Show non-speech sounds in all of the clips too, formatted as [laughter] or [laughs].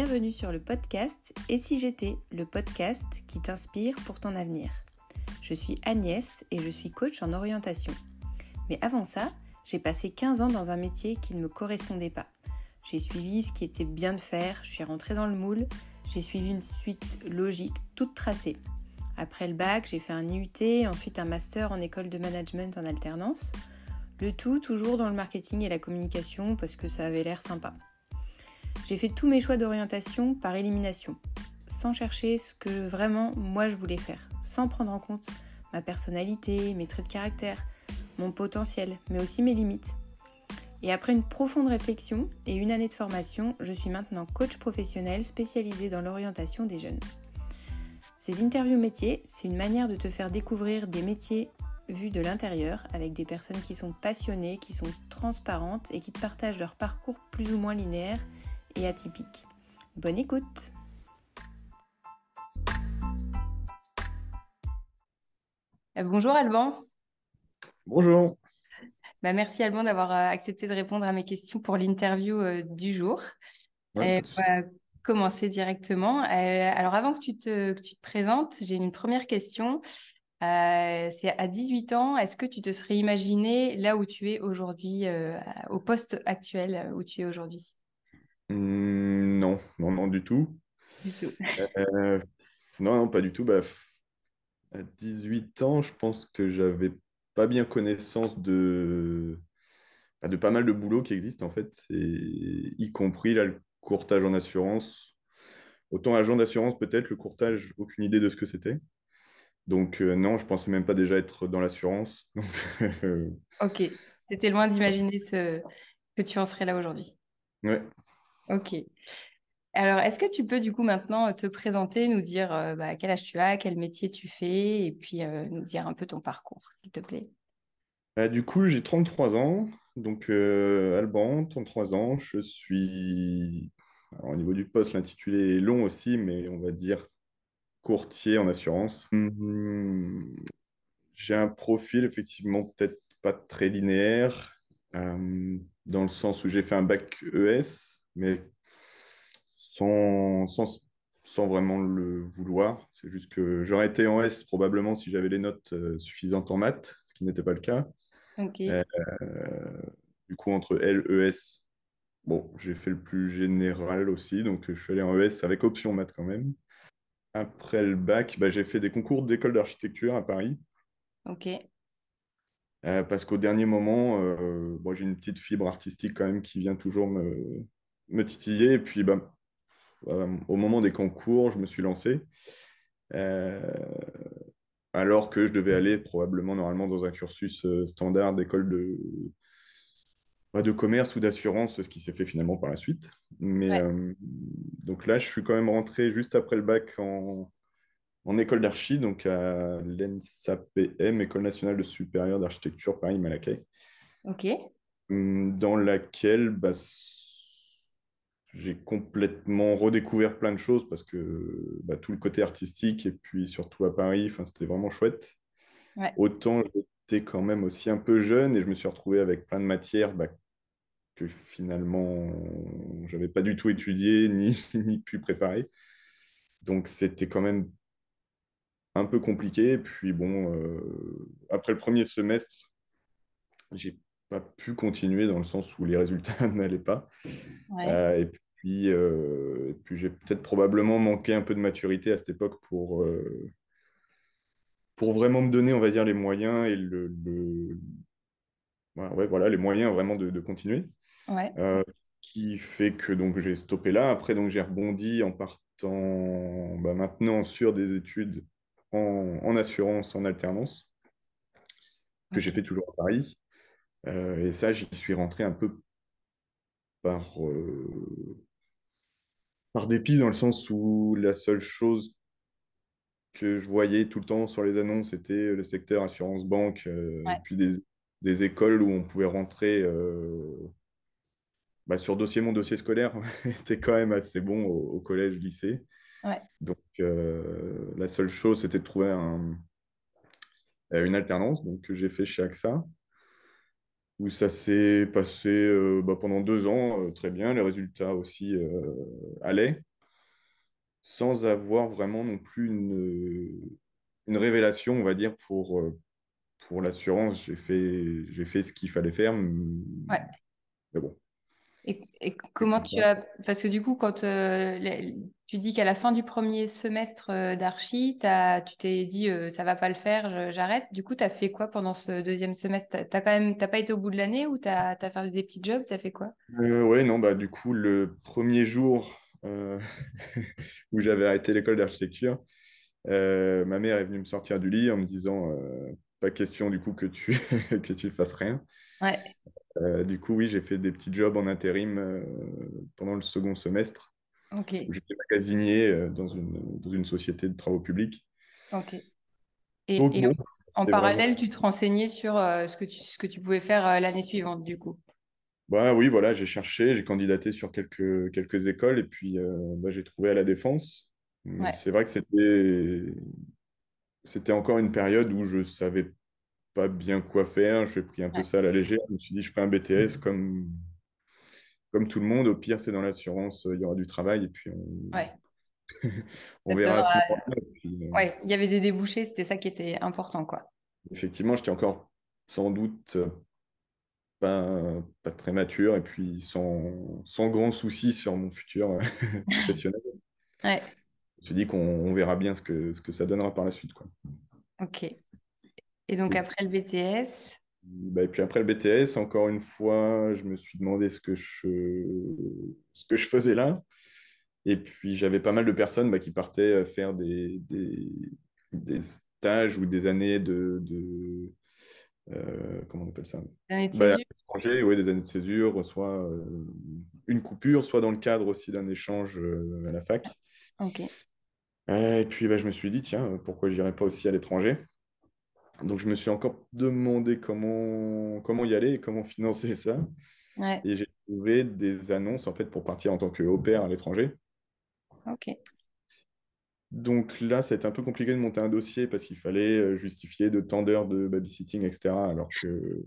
Bienvenue sur le podcast Et si j'étais, le podcast qui t'inspire pour ton avenir. Je suis Agnès et je suis coach en orientation. Mais avant ça, j'ai passé 15 ans dans un métier qui ne me correspondait pas. J'ai suivi ce qui était bien de faire, je suis rentrée dans le moule, j'ai suivi une suite logique toute tracée. Après le bac, j'ai fait un IUT, ensuite un master en école de management en alternance. Le tout toujours dans le marketing et la communication parce que ça avait l'air sympa. J'ai fait tous mes choix d'orientation par élimination, sans chercher ce que vraiment moi je voulais faire, sans prendre en compte ma personnalité, mes traits de caractère, mon potentiel, mais aussi mes limites. Et après une profonde réflexion et une année de formation, je suis maintenant coach professionnel spécialisé dans l'orientation des jeunes. Ces interviews métiers, c'est une manière de te faire découvrir des métiers vus de l'intérieur avec des personnes qui sont passionnées, qui sont transparentes et qui te partagent leur parcours plus ou moins linéaire et atypique. Bonne écoute euh, Bonjour Alban. Bonjour. Bah, merci Alban d'avoir euh, accepté de répondre à mes questions pour l'interview euh, du jour. Ouais, commencer directement. Euh, alors, avant que tu te, tu te présentes, j'ai une première question. Euh, c'est à 18 ans, est-ce que tu te serais imaginé là où tu es aujourd'hui, au poste actuel où tu es aujourd'hui? Mmh, Non, non, non, du tout. Du tout. non, non, pas du tout. Bah, à 18 ans, je pense que j'avais pas bien connaissance de, bah, de pas mal de boulots qui existent en fait, et y compris là, le courtage en assurance. Autant agent d'assurance peut-être, le courtage, aucune idée de ce que c'était. Donc euh, non, je pensais même pas déjà être dans l'assurance. [laughs] ok, tu étais loin d'imaginer ce... que tu en serais là aujourd'hui. Ouais. Ok. Alors, est-ce que tu peux du coup maintenant te présenter, nous dire euh, bah, quel âge tu as, quel métier tu fais, et puis euh, nous dire un peu ton parcours, s'il te plaît? Bah, Du coup, j'ai 33 ans, donc Alban, 33 ans, je suis au niveau du poste, l'intitulé est long aussi, mais on va dire courtier en assurance. Hum, j'ai un profil effectivement peut-être pas très linéaire, euh, dans le sens où j'ai fait un bac ES, mais sans, sans, sans vraiment le vouloir. C'est juste que j'aurais été en S probablement si j'avais les notes euh, suffisantes en maths, ce qui n'était pas le cas. Euh, du coup, entre L, ES, Bon, j'ai fait le plus général aussi, donc je suis allé en ES avec option maths quand même. Après le bac, bah, j'ai fait des concours d'école d'architecture à Paris. Ok. Euh, parce qu'au dernier moment, euh, bon, j'ai une petite fibre artistique quand même qui vient toujours me, me titiller. Et puis, bah, au moment des concours, je me suis lancé. Euh, alors que je devais aller probablement normalement dans un cursus standard d'école de, de commerce ou d'assurance, ce qui s'est fait finalement par la suite. Mais euh, donc là, je suis quand même rentré juste après le bac en, en école d'archi, donc à l'ENSAPM, École nationale de supérieure d'architecture Paris-Malaquais. Ok. Hum, dans laquelle bah, j'ai complètement redécouvert plein de choses parce que bah, tout le côté artistique et puis surtout à Paris, c'était vraiment chouette. Autant j'étais quand même aussi un peu jeune et je me suis retrouvé avec plein de matières bah, que finalement, j'avais pas du tout étudié ni, [laughs] ni pu préparer. Donc, c'était quand même un peu compliqué. Puis, bon, euh, après le premier semestre, j'ai pas pu continuer dans le sens où les résultats [laughs] n'allaient pas. Euh, et puis, euh, puis j'ai peut-être probablement manqué un peu de maturité à cette époque pour, pour vraiment me donner, on va dire, les moyens et le, Ouais, voilà, les moyens vraiment de, de continuer. Ouais. Euh, qui fait que donc j'ai stoppé là. Après, donc j'ai rebondi en partant bah, maintenant sur des études en, en assurance, en alternance, que j'ai fait toujours à Paris. Euh, et ça, j'y suis rentré un peu par, euh, par dépit, dans le sens où la seule chose que je voyais tout le temps sur les annonces, c'était le secteur assurance-banque, et puis des, des, écoles où on pouvait rentrer bah, sur dossier, mon dossier scolaire [laughs] était quand même assez bon au, collège, lycée. Donc, euh, la seule chose, c'était de trouver un, euh, une alternance donc, que j'ai fait chez AXA. Où ça s'est passé euh, bah, pendant deux ans euh, très bien. Les résultats aussi euh, allaient, sans avoir vraiment non plus une, une révélation, on va dire, pour, pour l'assurance. J'ai fait, j'ai fait ce qu'il fallait faire, Ouais. mais bon. Et, et comment tu as... Parce que du coup, quand les- tu dis qu'à la fin du premier semestre euh, d'archi, tu t'es dit euh, ça va pas le faire, j'arrête. Du coup, tu as fait quoi pendant ce deuxième semestre? T'as, t'as quand même, t'as pas été au bout de l'année ou t'as, t'as fait des petits jobs? T'as fait quoi? Euh, ouais, non, bah, du coup, le premier jour euh, [laughs] où j'avais arrêté l'école d'architecture, euh, ma mère est venue me sortir du lit en me disant pas question du coup que tu, [laughs] que tu fasses rien. Ouais, du coup, oui, j'ai fait des petits jobs en intérim pendant le second semestre j'étais magasinier euh, dans une, dans une société de travaux publics. ok. Et, Donc et en, bon, en c'était vraiment... parallèle, tu te renseignais sur euh, ce que tu, ce que tu pouvais faire euh, l'année suivante, du coup? Bah oui, voilà, j'ai cherché, j'ai candidaté sur quelques, quelques écoles et puis euh, bah, j'ai trouvé à la Défense. Ouais, c'est vrai que c'était c'était encore une période où je savais pas bien quoi faire. J'ai pris un peu ça à la légère. Je me suis dit, je ferai un BTS comme, comme tout le monde. Au pire, c'est dans l'assurance, il y aura du travail et puis on, ouais. [laughs] on Ça verra à ce moment-là. Euh, Ouais, il y avait des débouchés, c'était ça qui était important, quoi. effectivement, j'étais encore sans doute euh, pas, pas très mature et puis sans, sans grand souci sur mon futur euh, [laughs] professionnel. Ouais, Je me suis dit qu'on on verra bien ce que, ce que ça donnera par la suite, quoi. ok. Et donc après le BTS, Bah, et puis après le BTS, encore une fois, je me suis demandé ce que je, ce que je faisais là. Et puis j'avais pas mal de personnes bah, qui partaient euh, faire des, des, des stages ou des années de, de euh, comment on appelle ça? l'année de Bah, césure, ouais, des années de césure, soit euh, une coupure, soit dans le cadre aussi d'un échange euh, à la fac. ok. Et puis je me suis dit, tiens, pourquoi j'irais pas aussi à l'étranger? Donc je me suis encore demandé comment, comment y aller et comment financer ça. Ouais, Et j'ai trouvé des annonces en fait pour partir en tant que au pair à l'étranger. ok. Donc là, ça a été un peu compliqué de monter un dossier parce qu'il fallait euh, justifier de tant d'heures de babysitting, etc. Alors que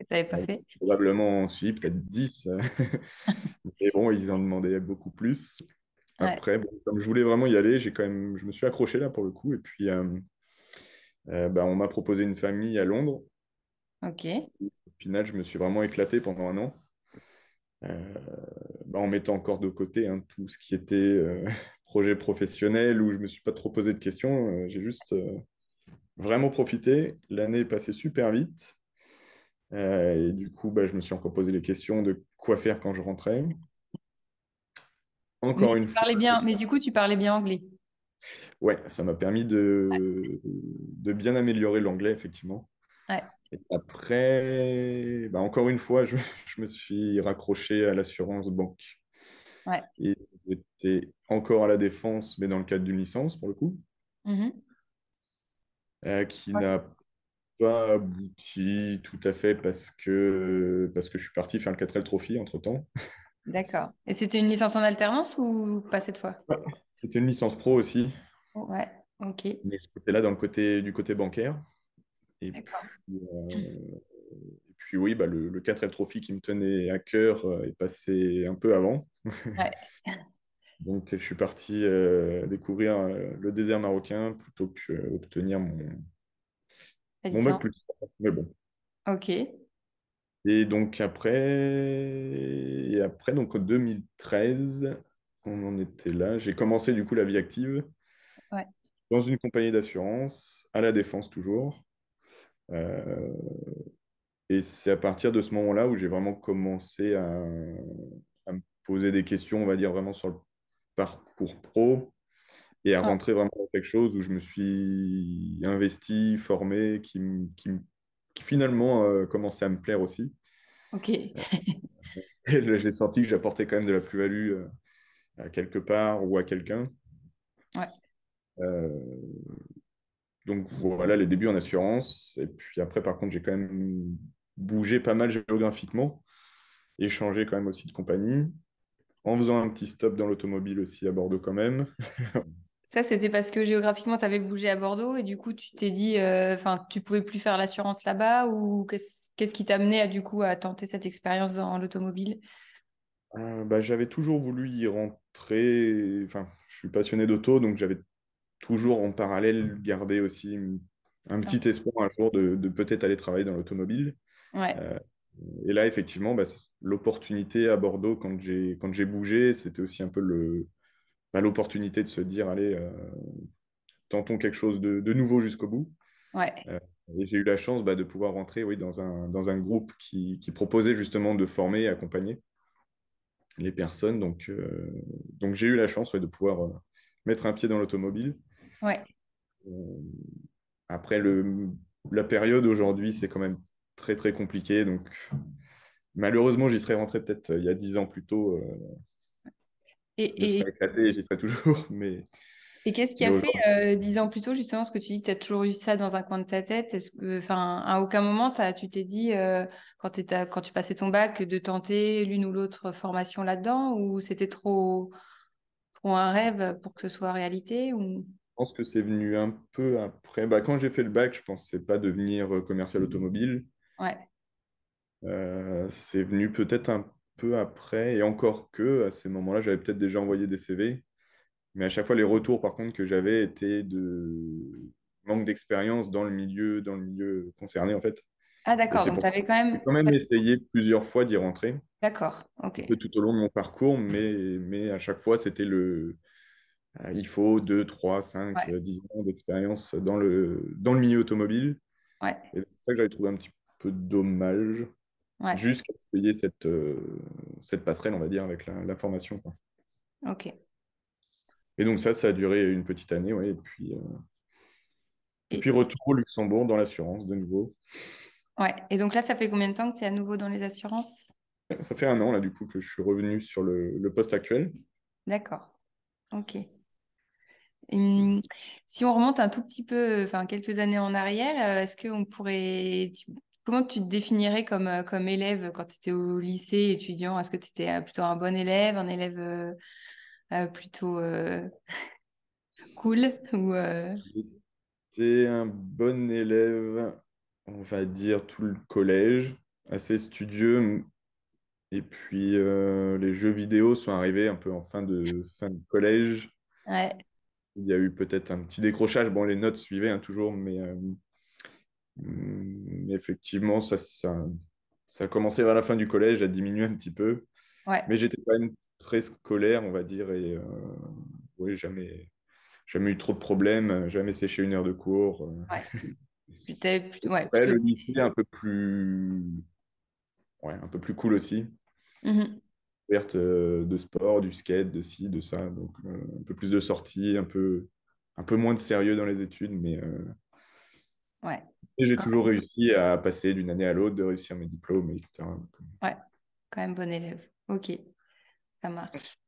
Et t'avais pas bon, fait? probablement en Suisse, peut-être 10. [laughs] Mais bon, ils en demandaient beaucoup plus. Ouais, Après, bon, comme je voulais vraiment y aller, j'ai quand même, je me suis accroché là pour le coup. Et puis, euh, euh, bah, on m'a proposé une famille à Londres. ok. Au final, je me suis vraiment éclaté pendant un an. Euh, bah, en mettant encore de côté hein, tout ce qui était euh, [laughs] projet professionnel où je ne me suis pas trop posé de questions. Euh, j'ai juste euh, vraiment profité. L'année est passée super vite. Euh, et du coup, bah, je me suis encore posé les questions de quoi faire quand je rentrais. Mais Encore une tu fois, bien, mais du coup, tu parlais bien anglais. Ouais, ça m'a permis de, de bien améliorer l'anglais, effectivement. Ouais, Et après, bah, encore une fois, [laughs] je, je me suis raccroché à l'assurance banque. ouais. Et j'étais encore à la défense, mais dans le cadre d'une licence, pour le coup, Mhm. euh, qui Ouais, n'a pas abouti tout à fait parce que, parce que je suis parti faire le 4L Trophy entre-temps. D'accord. Et c'était une licence en alternance ou pas cette fois? C'était une licence pro aussi, Ouais, ok. mais c'était là dans le côté, du côté bancaire. Et puis, euh, et puis oui, bah, le, le 4L Trophy qui me tenait à cœur euh, est passé un peu avant. Ouais, [laughs] Donc je suis parti euh, découvrir le désert marocain plutôt que obtenir mon, mon bac plus 3. Mais bon. Ok. Et donc après, et après donc en 2013, on en était là. J'ai commencé du coup la vie active Ouais. dans une compagnie d'assurance, à la Défense toujours. Euh, et c'est à partir de ce moment-là où j'ai vraiment commencé à, à me poser des questions, on va dire vraiment sur le parcours pro et à Ah, rentrer vraiment dans quelque chose où je me suis investi, formé, qui, finalement euh, commençait à me plaire aussi. ok. [laughs] Là, j'ai senti que j'apportais quand même de la plus-value euh, à quelque part ou à quelqu'un. Ouais, Euh, donc voilà les débuts en assurance. Et puis après, par contre, j'ai quand même bougé pas mal géographiquement et changé quand même aussi de compagnie, en faisant un petit stop dans l'automobile aussi à Bordeaux quand même. [laughs] Ça, c'était parce que géographiquement, tu avais bougé à Bordeaux et du coup, tu t'es dit, enfin, tu pouvais plus faire l'assurance là-bas ou qu'est-ce qui t'a amené à, du coup, à tenter cette expérience dans l'automobile? Bah, J'avais toujours voulu y rentrer. Enfin, je suis passionné d'auto, donc j'avais toujours en parallèle gardé aussi un petit espoir un jour de, peut-être aller travailler dans l'automobile. Ouais. et là, effectivement, bah, l'opportunité à Bordeaux, quand j'ai bougé, c'était aussi un peu le, bah, l'opportunité de se dire, allez, euh, tentons quelque chose de, nouveau jusqu'au bout. Ouais. Euh, et j'ai eu la chance bah, de pouvoir rentrer oui, dans, un, dans un groupe qui, qui, proposait justement de former et accompagner les personnes. Donc, euh, donc j'ai eu la chance de pouvoir mettre un pied dans l'automobile. Ouais. après, le, la période aujourd'hui, c'est quand même très, très compliqué. Donc, malheureusement, j'y serais rentré peut-être il y a dix ans plus tôt. Et, je éclaté j'y serais toujours. [laughs] Mais... Et qu'est-ce qui a fait, euh, dix ans plus tôt, justement, ce que tu dis que tu as toujours eu ça dans un coin de ta tête? Est-ce que, enfin, à aucun moment, tu t'es dit, euh, quand, quand tu passais ton bac, de tenter l'une ou l'autre formation là-dedans? Ou c'était trop, trop un rêve pour que ce soit réalité ou... Je pense que c'est venu un peu après. Bah, quand j'ai fait le bac, je ne pensais pas devenir euh, commercial automobile. Ouais. c'est venu peut-être un peu après, et encore que à ces moments-là, j'avais peut-être déjà envoyé des CV. Mais à chaque fois, les retours, par contre, que j'avais étaient de manque d'expérience dans le milieu, dans le milieu concerné, en fait. Ah, d'accord. Donc, tu avais quand même. J'ai quand même essayé plusieurs fois d'y rentrer. D'accord. OK. tout au long de mon parcours, mais, mais à chaque fois, c'était le. Euh, il faut 2, 3, 5, 10 ans d'expérience dans le, dans le milieu automobile. Ouais. Et c'est ça que j'avais trouvé un petit peu dommage jusqu'à se payer cette, euh, cette passerelle, on va dire, avec la, formation. Ok. Et donc ça, ça a duré une petite année, ouais, et puis, euh, et... puis retour au Luxembourg dans l'assurance de nouveau. Ouais, et donc là, ça fait combien de temps que tu es à nouveau dans les assurances? Ça fait un an, là, du coup, que je suis revenu sur le, le poste actuel. D'accord. Ok. Hum, si on remonte un tout petit peu, enfin quelques années en arrière, euh, est-ce qu'on pourrait, Comment tu te définirais comme, euh, comme élève quand tu étais au lycée étudiant? Est-ce que tu étais plutôt un bon élève, un élève plutôt [laughs] cool ou, J'étais un bon élève, on va dire, tout le collège, assez studieux. Et puis, les jeux vidéo sont arrivés un peu en fin de, fin de collège. Ouais. Il y a eu peut-être un petit décrochage. Bon, les notes suivaient hein, toujours, mais effectivement, ça, ça, ça, a commencé vers la fin du collège à diminuer un petit peu. Mais j'étais quand même très scolaire, on va dire, et euh, oui, jamais, jamais eu trop de problèmes, jamais séché une heure de cours. Ouais. [laughs] ouais, le lycée un peu plus, ouais, un peu plus cool aussi. Mmh euh, de sport, du skate, de ci, de ça, donc euh, un peu plus de sorties, un peu, un peu moins de sérieux dans les études, mais ouais. Et j'ai toujours réussi à passer d'une année à l'autre, de réussir mes diplômes, etc. Euh. Ouais, quand même bon élève. Ok, ça marche.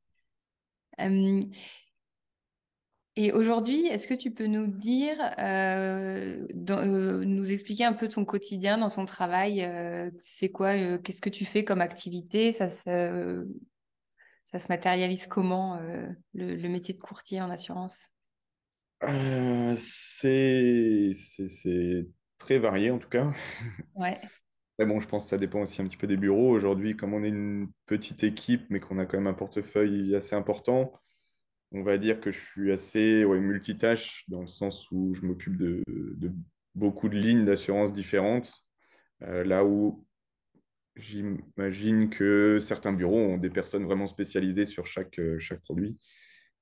et aujourd'hui, est-ce que tu peux nous dire, euh, euh, nous expliquer un peu ton quotidien dans ton travail C'est quoi Qu'est-ce que tu fais comme activité? Ça se, ça se matérialise comment, le, métier de courtier en assurance? C'est très varié en tout cas. Ouais. Mais bon, je pense que ça dépend aussi un petit peu des bureaux. Aujourd'hui, comme on est une petite équipe, mais qu'on a quand même un portefeuille assez important, on va dire que je suis assez ouais, multitâche dans le sens où je m'occupe de, beaucoup de lignes d'assurance différentes. Euh, là où j'imagine que certains bureaux ont des personnes vraiment spécialisées sur chaque, euh, chaque produit.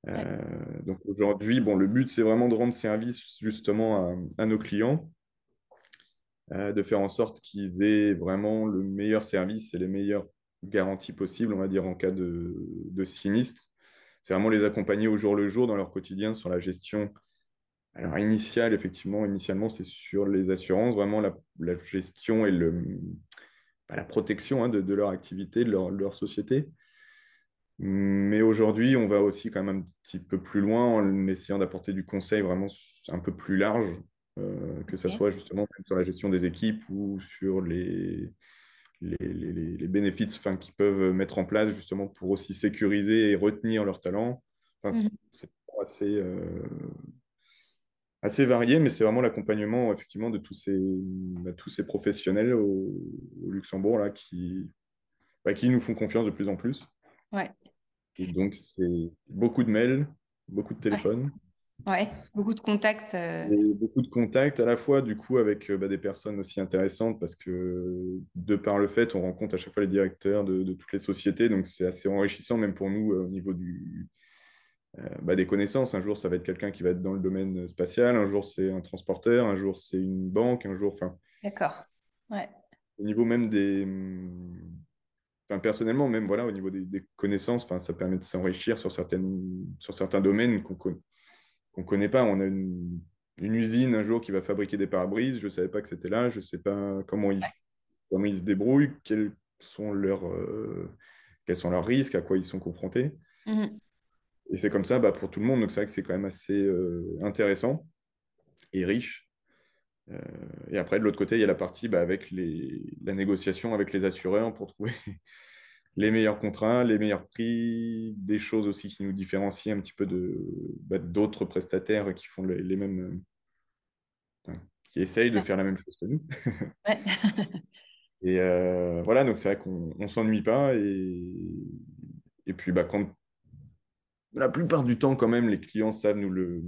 Euh, donc aujourd'hui, bon, le but, c'est vraiment de rendre service justement à, à nos clients euh, de faire en sorte qu'ils aient vraiment le meilleur service et les meilleures garanties possibles, on va dire, en cas de, sinistre. C'est vraiment les accompagner au jour le jour dans leur quotidien sur la gestion. Alors, initiale, effectivement, initialement, c'est sur les assurances, vraiment la, gestion et bah, la protection hein, de, leur activité, de leur, leur société. Mais aujourd'hui, on va aussi quand même un petit peu plus loin en essayant d'apporter du conseil vraiment un peu plus large que ce soit justement sur la gestion des équipes ou sur les, les, les, bénéfices qu'ils peuvent mettre en place justement pour aussi sécuriser et retenir leurs talents. Enfin, mhm. C'est assez, euh, assez varié, mais c'est vraiment l'accompagnement effectivement de tous ces, bah, tous ces professionnels au, au Luxembourg là, qui, bah, qui nous font confiance de plus en plus. Ouais, Et donc, c'est beaucoup de mails, beaucoup de téléphones. ouais. Beaucoup de contacts. euh, beaucoup de contacts à la fois, du coup, avec euh, bah, des personnes aussi intéressantes parce que de par le fait, on rencontre à chaque fois les directeurs de, de toutes les sociétés. Donc, c'est assez enrichissant, même pour nous, euh, au niveau du, euh, bah, des connaissances. Un jour, ça va être quelqu'un qui va être dans le domaine spatial. Un jour, c'est un transporteur. Un jour, c'est une banque. Un jour, enfin, D'accord. Ouais, au niveau même des. Enfin, personnellement, même voilà, au niveau des, des connaissances, enfin, ça permet de s'enrichir sur, certaines, sur certains domaines qu'on connaît qu'on connaît pas. On a une, une usine un jour qui va fabriquer des pare-brises. Je ne savais pas que c'était là. Je ne sais pas comment ils, comment ils se débrouillent, quels sont leurs, euh, quels sont leurs risques, à quoi ils sont confrontés. Mhm. Et c'est comme ça bah, pour tout le monde. Donc c'est vrai que c'est quand même assez euh, intéressant et riche. Euh, et après, de l'autre côté, il y a la partie bah, avec les, la négociation avec les assureurs pour trouver les meilleurs contrats, les meilleurs prix, des choses aussi qui nous différencient un petit peu de, bah, d'autres prestataires qui font les, les mêmes, euh, qui essayent de faire la même chose que nous. [laughs] ouais. Et euh, voilà, donc c'est vrai qu'on ne s'ennuie pas. Et, et puis, bah, quand la plupart du temps, quand même, les clients savent nous le,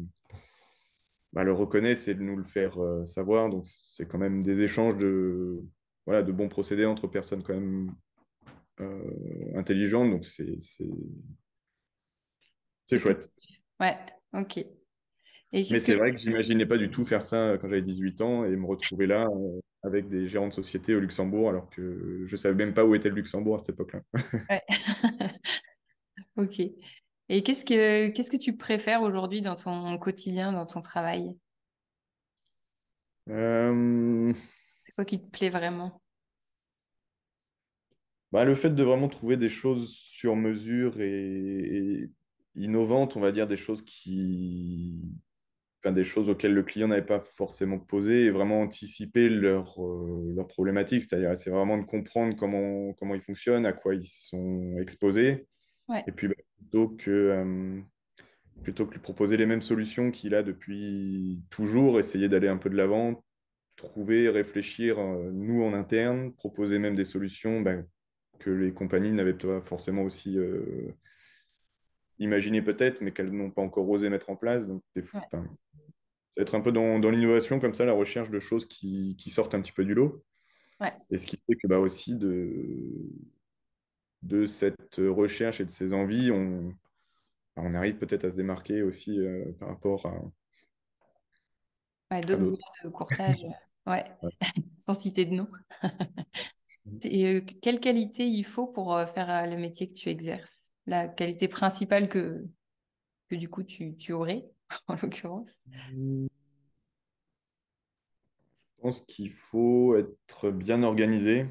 bah, le reconnaissent et de nous le faire euh, savoir. Donc, c'est quand même des échanges de, voilà, de bons procédés entre personnes quand même euh, intelligentes. Donc, c'est c'est- c'est C'est chouette. Ouais, ok. Et Mais que... c'est vrai que j'imaginais pas du tout faire ça quand j'avais 18 ans et me retrouver là euh, avec des gérants de société au Luxembourg alors que je savais même pas où était le Luxembourg à cette époque-là. Ouais. [laughs] Ok. Et qu'est-ce que qu'est-ce que tu préfères aujourd'hui dans ton quotidien, dans ton travail? Euh, C'est quoi qui te plaît vraiment? Bah, le fait de vraiment trouver des choses sur mesure et, et innovantes, on va dire des choses qui, enfin, des choses auxquelles le client n'avait pas forcément posé et vraiment anticiper leurs euh, problématiques. C'est-à-dire, c'est vraiment de comprendre comment, comment ils fonctionnent, à quoi ils sont exposés. Ouais, Et puis, bah, plutôt que, euh, plutôt que lui proposer les mêmes solutions qu'il a depuis toujours, essayer d'aller un peu de l'avant, trouver, réfléchir, euh, nous en interne, proposer même des solutions bah, que les compagnies n'avaient pas forcément aussi euh, imaginées peut-être, mais qu'elles n'ont pas encore osé mettre en place. Donc, ouais, va être un peu dans, dans l'innovation comme ça, la recherche de choses qui, qui sortent un petit peu du lot. ouais, Et ce qui fait que bah, aussi de, de cette recherche et de ces envies, on, on arrive peut-être à se démarquer aussi euh, par rapport à, ouais, d'autres de courtage. Ouais, Ouais. [laughs] sans citer de nom. [laughs] Et euh, quelle qualité il faut pour euh, faire euh, le métier que tu exerces? La qualité principale que, que du coup tu, tu aurais, [laughs] en l'occurrence. Je pense qu'il faut être bien organisé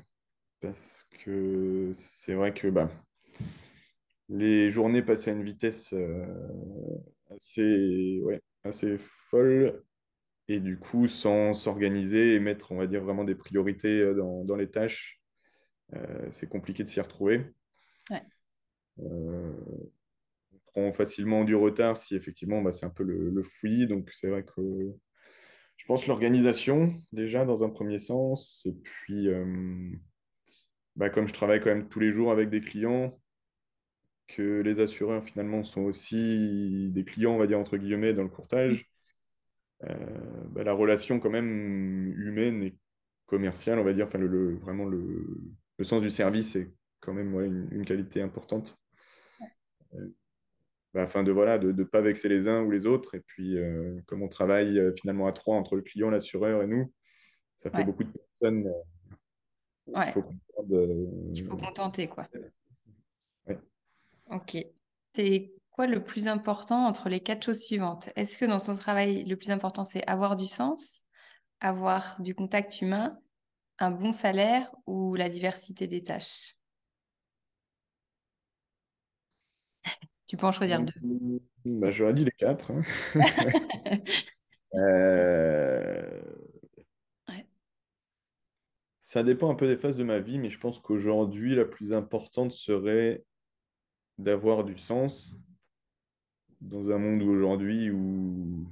parce que c'est vrai que bah, les journées passent à une vitesse assez, ouais, assez folle et du coup, sans s'organiser et mettre, on va dire, vraiment des priorités dans, dans les tâches, c'est compliqué de s'y retrouver. Ouais, Euh, on prend facilement du retard si effectivement bah, c'est un peu le, le fouillis. Donc c'est vrai que je pense l'organisation déjà dans un premier sens. Et puis euh, bah, comme je travaille quand même tous les jours avec des clients, que les assureurs finalement sont aussi des clients, on va dire entre guillemets, dans le courtage, euh, bah, la relation quand même humaine et commerciale, on va dire, enfin le, le- vraiment le, le sens du service est quand même ouais, une, une qualité importante. Euh, bah, afin de voilà de ne pas vexer les uns ou les autres. Et puis, euh, comme on travaille euh, finalement à trois entre le client, l'assureur et nous, ça fait ouais, beaucoup de personnes qu'il ouais. faut Il faut contenter, quoi. Ok. C'est quoi le plus important entre les quatre choses suivantes? Est-ce que dans ton travail, le plus important, c'est avoir du sens, avoir du contact humain, un bon salaire ou la diversité des tâches? Tu peux en choisir deux. Bah, j'aurais dit les quatre. hein. [laughs] Euh, Ouais, ça dépend un peu des phases de ma vie, mais je pense qu'aujourd'hui, la plus importante serait d'avoir du sens dans un monde aujourd'hui où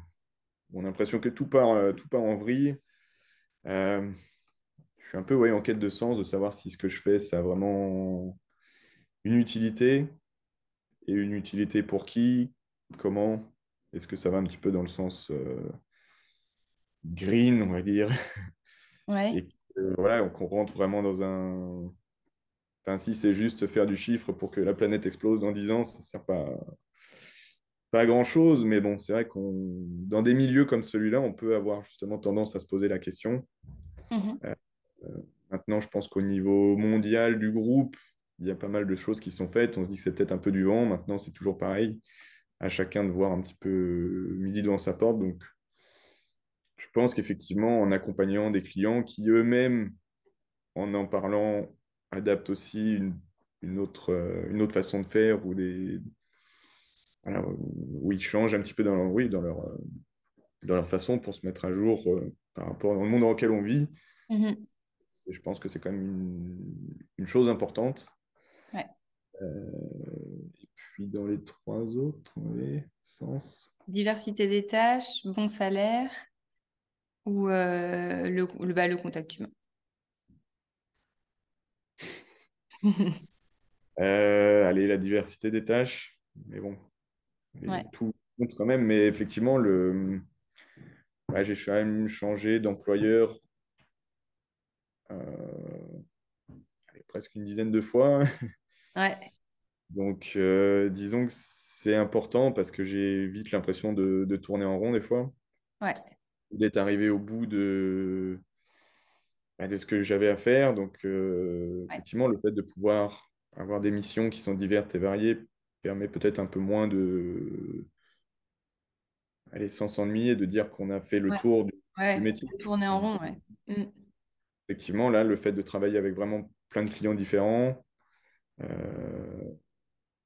on a l'impression que tout part, tout part en vrille. Euh, je suis un peu ouais, en quête de sens, de savoir si ce que je fais, ça a vraiment une utilité. Et une utilité pour qui Comment Est-ce que ça va un petit peu dans le sens euh, green, on va dire? [laughs] Ouais. Et euh, voilà, qu'on rentre vraiment dans un. Enfin, si c'est juste faire du chiffre pour que la planète explose dans 10 ans, ça ne sert pas, pas à grand-chose. Mais bon, c'est vrai qu'on dans des milieux comme celui-là, on peut avoir justement tendance à se poser la question. Euh, maintenant, je pense qu'au niveau mondial du groupe, il y a pas mal de choses qui sont faites. On se dit que c'est peut-être un peu du vent. Maintenant, c'est toujours pareil. À chacun de voir un petit peu midi devant sa porte. Donc, je pense qu'effectivement, en accompagnant des clients qui eux-mêmes, en en parlant, adaptent aussi une, autre, euh, une autre façon de faire ou des. Où ils changent un petit peu dans leur, oui, dans leur, euh, dans leur façon pour se mettre à jour euh, par rapport au monde dans lequel on vit. Mhm. Je pense que c'est quand même une, une chose importante. Ouais. Euh, et puis dans les trois autres les sens. Diversité des tâches, bon salaire ou euh, le, le, bah, le contact humain. [laughs] Euh, allez, la diversité des tâches. Mais bon, Ouais. tout compte quand même. Mais effectivement, le, ouais, j'ai quand même changé d'employeur allez, presque une dizaine de fois. [laughs] Ouais. Donc, euh, disons que c'est important parce que j'ai vite l'impression de, de tourner en rond des fois, Ouais. d'être arrivé au bout de, bah, de ce que j'avais à faire. Donc, euh, Ouais. effectivement, le fait de pouvoir avoir des missions qui sont diverses et variées permet peut-être un peu moins de, aller sans s'ennuyer, de dire qu'on a fait le Ouais. tour du, métier. Tourner en rond, ouais. Mm. Effectivement, là, le fait de travailler avec vraiment plein de clients différents, euh,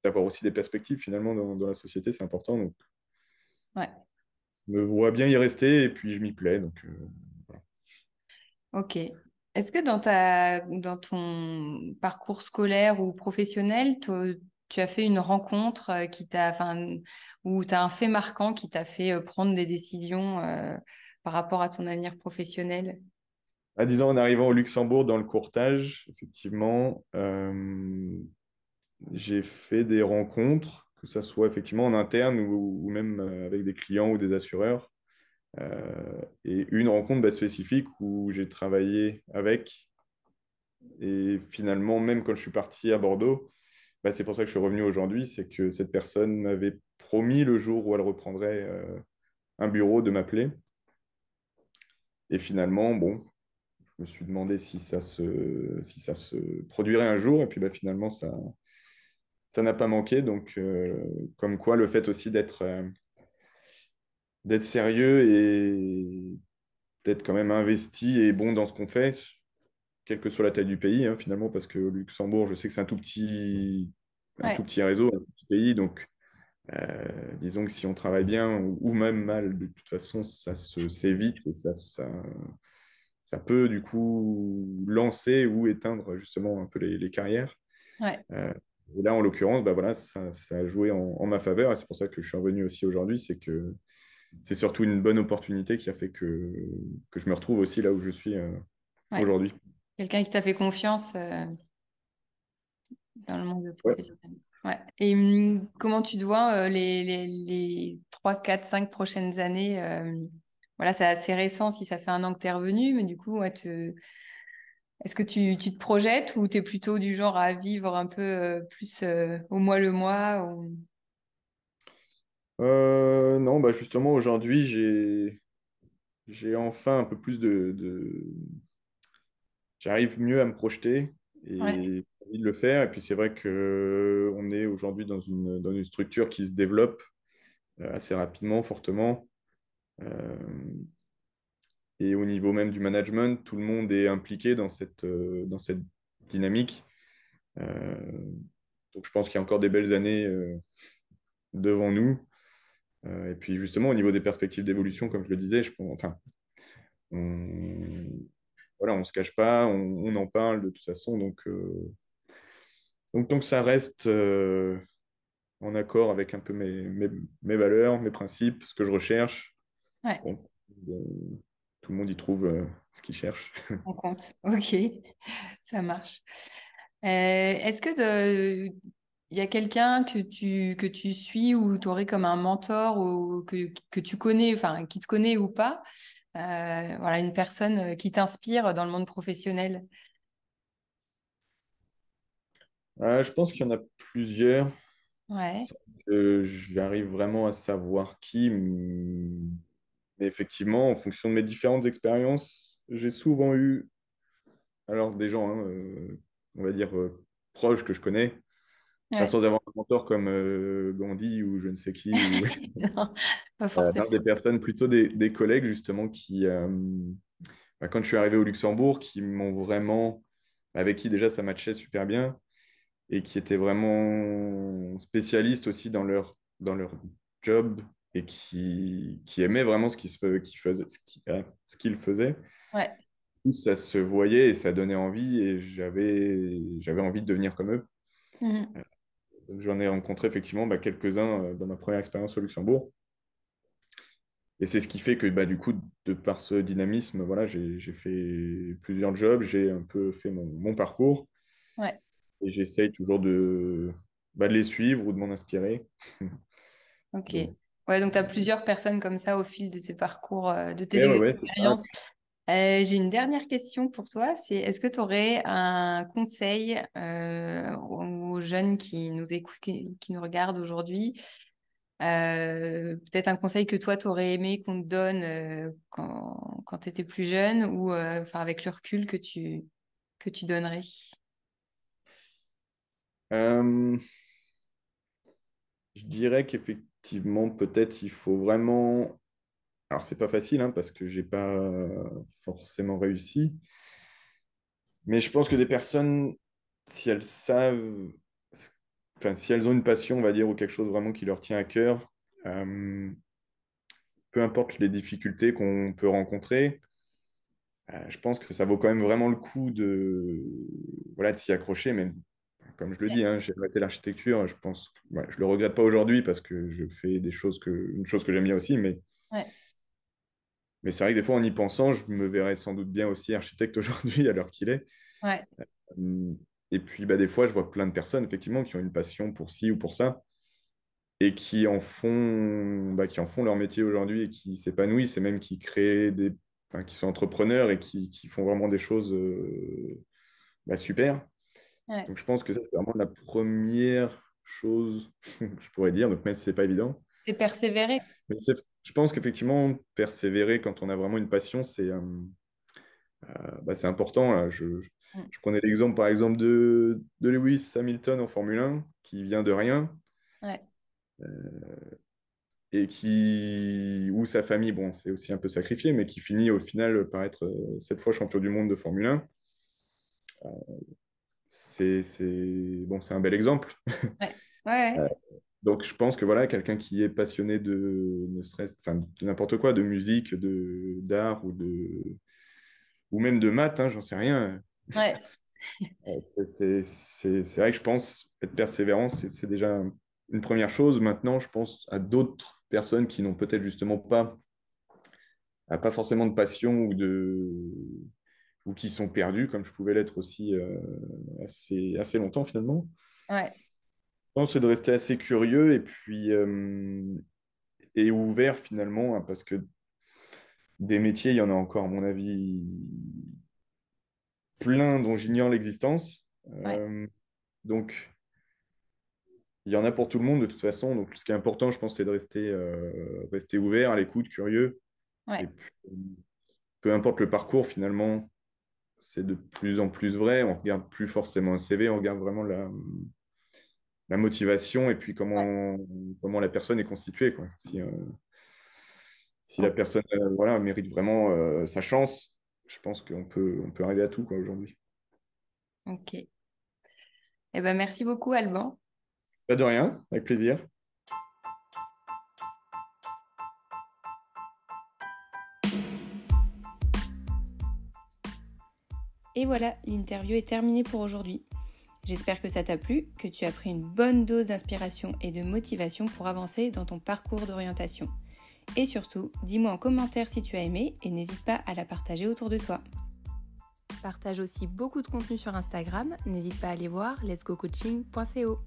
d'avoir aussi des perspectives finalement dans, dans la société, c'est important. Donc, Ouais. je me vois bien y rester et puis je m'y plais. Donc, euh, voilà. Ok. Est-ce que dans ta, dans ton parcours scolaire ou professionnel, tu as fait une rencontre euh, qui t'a, ou tu as un fait marquant qui t'a fait prendre des décisions euh, par rapport à ton avenir professionnel? À 10 ans, en arrivant au Luxembourg dans le courtage, effectivement, euh, j'ai fait des rencontres, que ce soit effectivement en interne ou, même euh, avec des clients ou des assureurs. Euh, et une rencontre bah, spécifique où j'ai travaillé avec. Et finalement, même quand je suis parti à Bordeaux, bah, c'est pour ça que je suis revenu aujourd'hui, c'est que cette personne m'avait promis le jour où elle reprendrait un bureau de m'appeler. Et finalement, bon, me suis demandé si ça se, si ça se produirait un jour. Et puis bah, finalement, ça, ça n'a pas manqué. Donc, euh, comme quoi, le fait aussi d'être euh, d'être sérieux et d'être quand même investi et bon dans ce qu'on fait, quelle que soit la taille du pays, hein, finalement, parce que Luxembourg, je sais que c'est un tout petit, un Ouais. tout petit réseau, un tout petit pays. Donc, euh, disons que si on travaille bien ou, même mal, de toute façon, ça se s'évite et ça, ça, ça peut du coup lancer ou éteindre justement un peu les, les carrières. Ouais. Euh, et là, en l'occurrence, bah voilà, ça, ça a joué en, en ma faveur et c'est pour ça que je suis revenu aussi aujourd'hui. C'est que c'est surtout une bonne opportunité qui a fait que, que je me retrouve aussi là où je suis euh, Ouais. aujourd'hui. Quelqu'un qui t'a fait confiance euh, dans le monde professionnel. Ouais. Et hum, comment tu euh, les, les, les 3, 4, 5 prochaines années Voilà, c'est assez récent si ça fait un an que tu es revenu, mais du coup, ouais, te- est-ce que tu, tu te projettes ou tu es plutôt du genre à vivre un peu euh, plus euh, au mois le mois ou... Euh, non, bah justement, aujourd'hui, j'ai, j'ai enfin un peu plus de, de- J'arrive mieux à me projeter Ouais, et j'ai envie de le faire. Et puis, c'est vrai qu'on est aujourd'hui dans une, dans une structure qui se développe assez rapidement, fortement. Euh, et au niveau même du management, tout le monde est impliqué dans cette, euh, dans cette dynamique. Euh, donc, je pense qu'il y a encore des belles années devant nous. Et puis, justement, au niveau des perspectives d'évolution, comme je le disais, enfin, on voilà, on se cache pas, on, en parle de toute façon. Donc, tant que ça reste, en accord avec un peu mes, mes, valeurs, mes principes, ce que je recherche. Ouais. tout le monde y trouve euh, ce qu'il cherche. [laughs] On compte, ok, ça marche. Euh, est-ce que il y a quelqu'un que tu, que tu suis ou tu aurais comme un mentor ou que, que tu connais, enfin qui te connaît ou pas, euh, voilà, une personne qui t'inspire dans le monde professionnel? Je pense qu'il y en a plusieurs. Ouais. j'arrive vraiment à savoir qui. Mais effectivement, en fonction de mes différentes expériences, j'ai souvent eu alors des gens, hein, euh, on va dire, euh, proches que je connais, sans avoir un mentor comme euh, Gandhi ou je ne sais qui. [laughs] [laughs] non, pas forcément. des personnes, plutôt des, des collègues justement qui, bah, quand je suis arrivé au Luxembourg, qui m'ont vraiment, avec qui déjà ça matchait super bien et qui étaient vraiment spécialistes aussi dans leur, dans leur job et qui, qui aimaient vraiment ce qu'ils qui faisaient, ce qu'ils faisaient. Ouais. Ça se voyait et ça donnait envie et j'avais, j'avais envie de devenir comme eux. Mmh. J'en ai rencontré effectivement bah, quelques-uns euh, dans ma première expérience au Luxembourg. Et c'est ce qui fait que bah, du coup, de par ce dynamisme, voilà, j'ai fait plusieurs jobs, j'ai un peu fait mon, mon parcours. Ouais. Et j'essaye toujours de, bah, de les suivre ou de m'en inspirer. ok. Ouais, donc tu as plusieurs personnes comme ça au fil de tes parcours, euh, de tes expériences. Euh, j'ai une dernière question pour toi. C'est est-ce que tu aurais un conseil euh, aux jeunes qui nous écoutent, qui, nous regardent aujourd'hui Peut-être un conseil que toi, tu aurais aimé qu'on te donne quand, quand tu étais plus jeune ou enfin avec le recul que tu, que tu donnerais? Je dirais qu'effectivement, peut-être il faut vraiment. Alors, c'est pas facile hein, parce que j'ai pas forcément réussi. Mais je pense que des personnes, si elles savent, enfin, si elles ont une passion, on va dire, ou quelque chose vraiment qui leur tient à cœur, euh, peu importe les difficultés qu'on peut rencontrer, euh, je pense que ça vaut quand même vraiment le coup de, voilà, de s'y accrocher, mais comme je le dis, hein, j'ai arrêté l'architecture. Je pense, que, je le regrette pas aujourd'hui parce que je fais des choses que, une chose que j'aime bien aussi, mais mais c'est vrai que des fois, en y pensant, je me verrais sans doute bien aussi architecte [laughs] aujourd'hui à l'heure qu'il est. Euh, et puis, bah, des fois, je vois plein de personnes effectivement qui ont une passion pour ci ou pour ça et qui en font, bah, qui en font leur métier aujourd'hui et qui s'épanouissent et même qui créent des, enfin, qui sont entrepreneurs et qui, qui font vraiment des choses euh, bah, super. Donc je pense que ça, c'est vraiment la première chose [laughs] que je pourrais dire, donc même si ce n'est pas évident. C'est persévérer. Mais je pense qu'effectivement, persévérer quand on a vraiment une passion, c'est euh, euh, bah, important. Je, je, prenais l'exemple, par exemple, de, de, Lewis Hamilton en Formule 1, qui vient de rien. Ouais. Euh, et qui, où sa famille, bon, c'est aussi un peu sacrifié, mais qui finit au final par être cette fois champion du monde de Formule 1 c'est bon, un bel exemple. [laughs] Euh, donc, je pense que voilà, quelqu'un qui est passionné de ne n'importe quoi, de musique, de d'art ou de ou même de maths, hein, j'en sais rien. Ouais. [laughs] Euh, c'est vrai que je pense être persévérant, c'est déjà une première chose. Maintenant, je pense à d'autres personnes qui n'ont peut-être justement pas, pas forcément de passion ou de ou qui sont perdus, comme je pouvais l'être aussi euh, assez, assez longtemps finalement. Ouais. Je pense c'est de rester assez curieux et puis euh, et ouvert finalement, hein, parce que des métiers, il y en a encore, à mon avis, plein dont j'ignore l'existence. Euh, donc, il y en a pour tout le monde de toute façon. Donc, ce qui est important, je pense, c'est de rester, rester ouvert, à l'écoute, curieux. Ouais. peu importe le parcours, finalement, c'est de plus en plus vrai. On regarde plus forcément un CV, on regarde vraiment la, la motivation et puis comment, comment la personne est constituée. Quoi. Si, euh, si la personne euh, voilà, mérite vraiment euh, sa chance, je pense qu'on peut, on peut arriver à tout aujourd'hui. Ok. Eh ben, merci beaucoup, Alban. Pas de rien, avec plaisir. Et voilà, l'interview est terminée pour aujourd'hui. J'espère que ça t'a plu, que tu as pris une bonne dose d'inspiration et de motivation pour avancer dans ton parcours d'orientation. Et surtout, dis-moi en commentaire si tu as aimé et n'hésite pas à la partager autour de toi. Partage aussi beaucoup de contenu sur Instagram, n'hésite pas à aller voir letsgocoaching.co.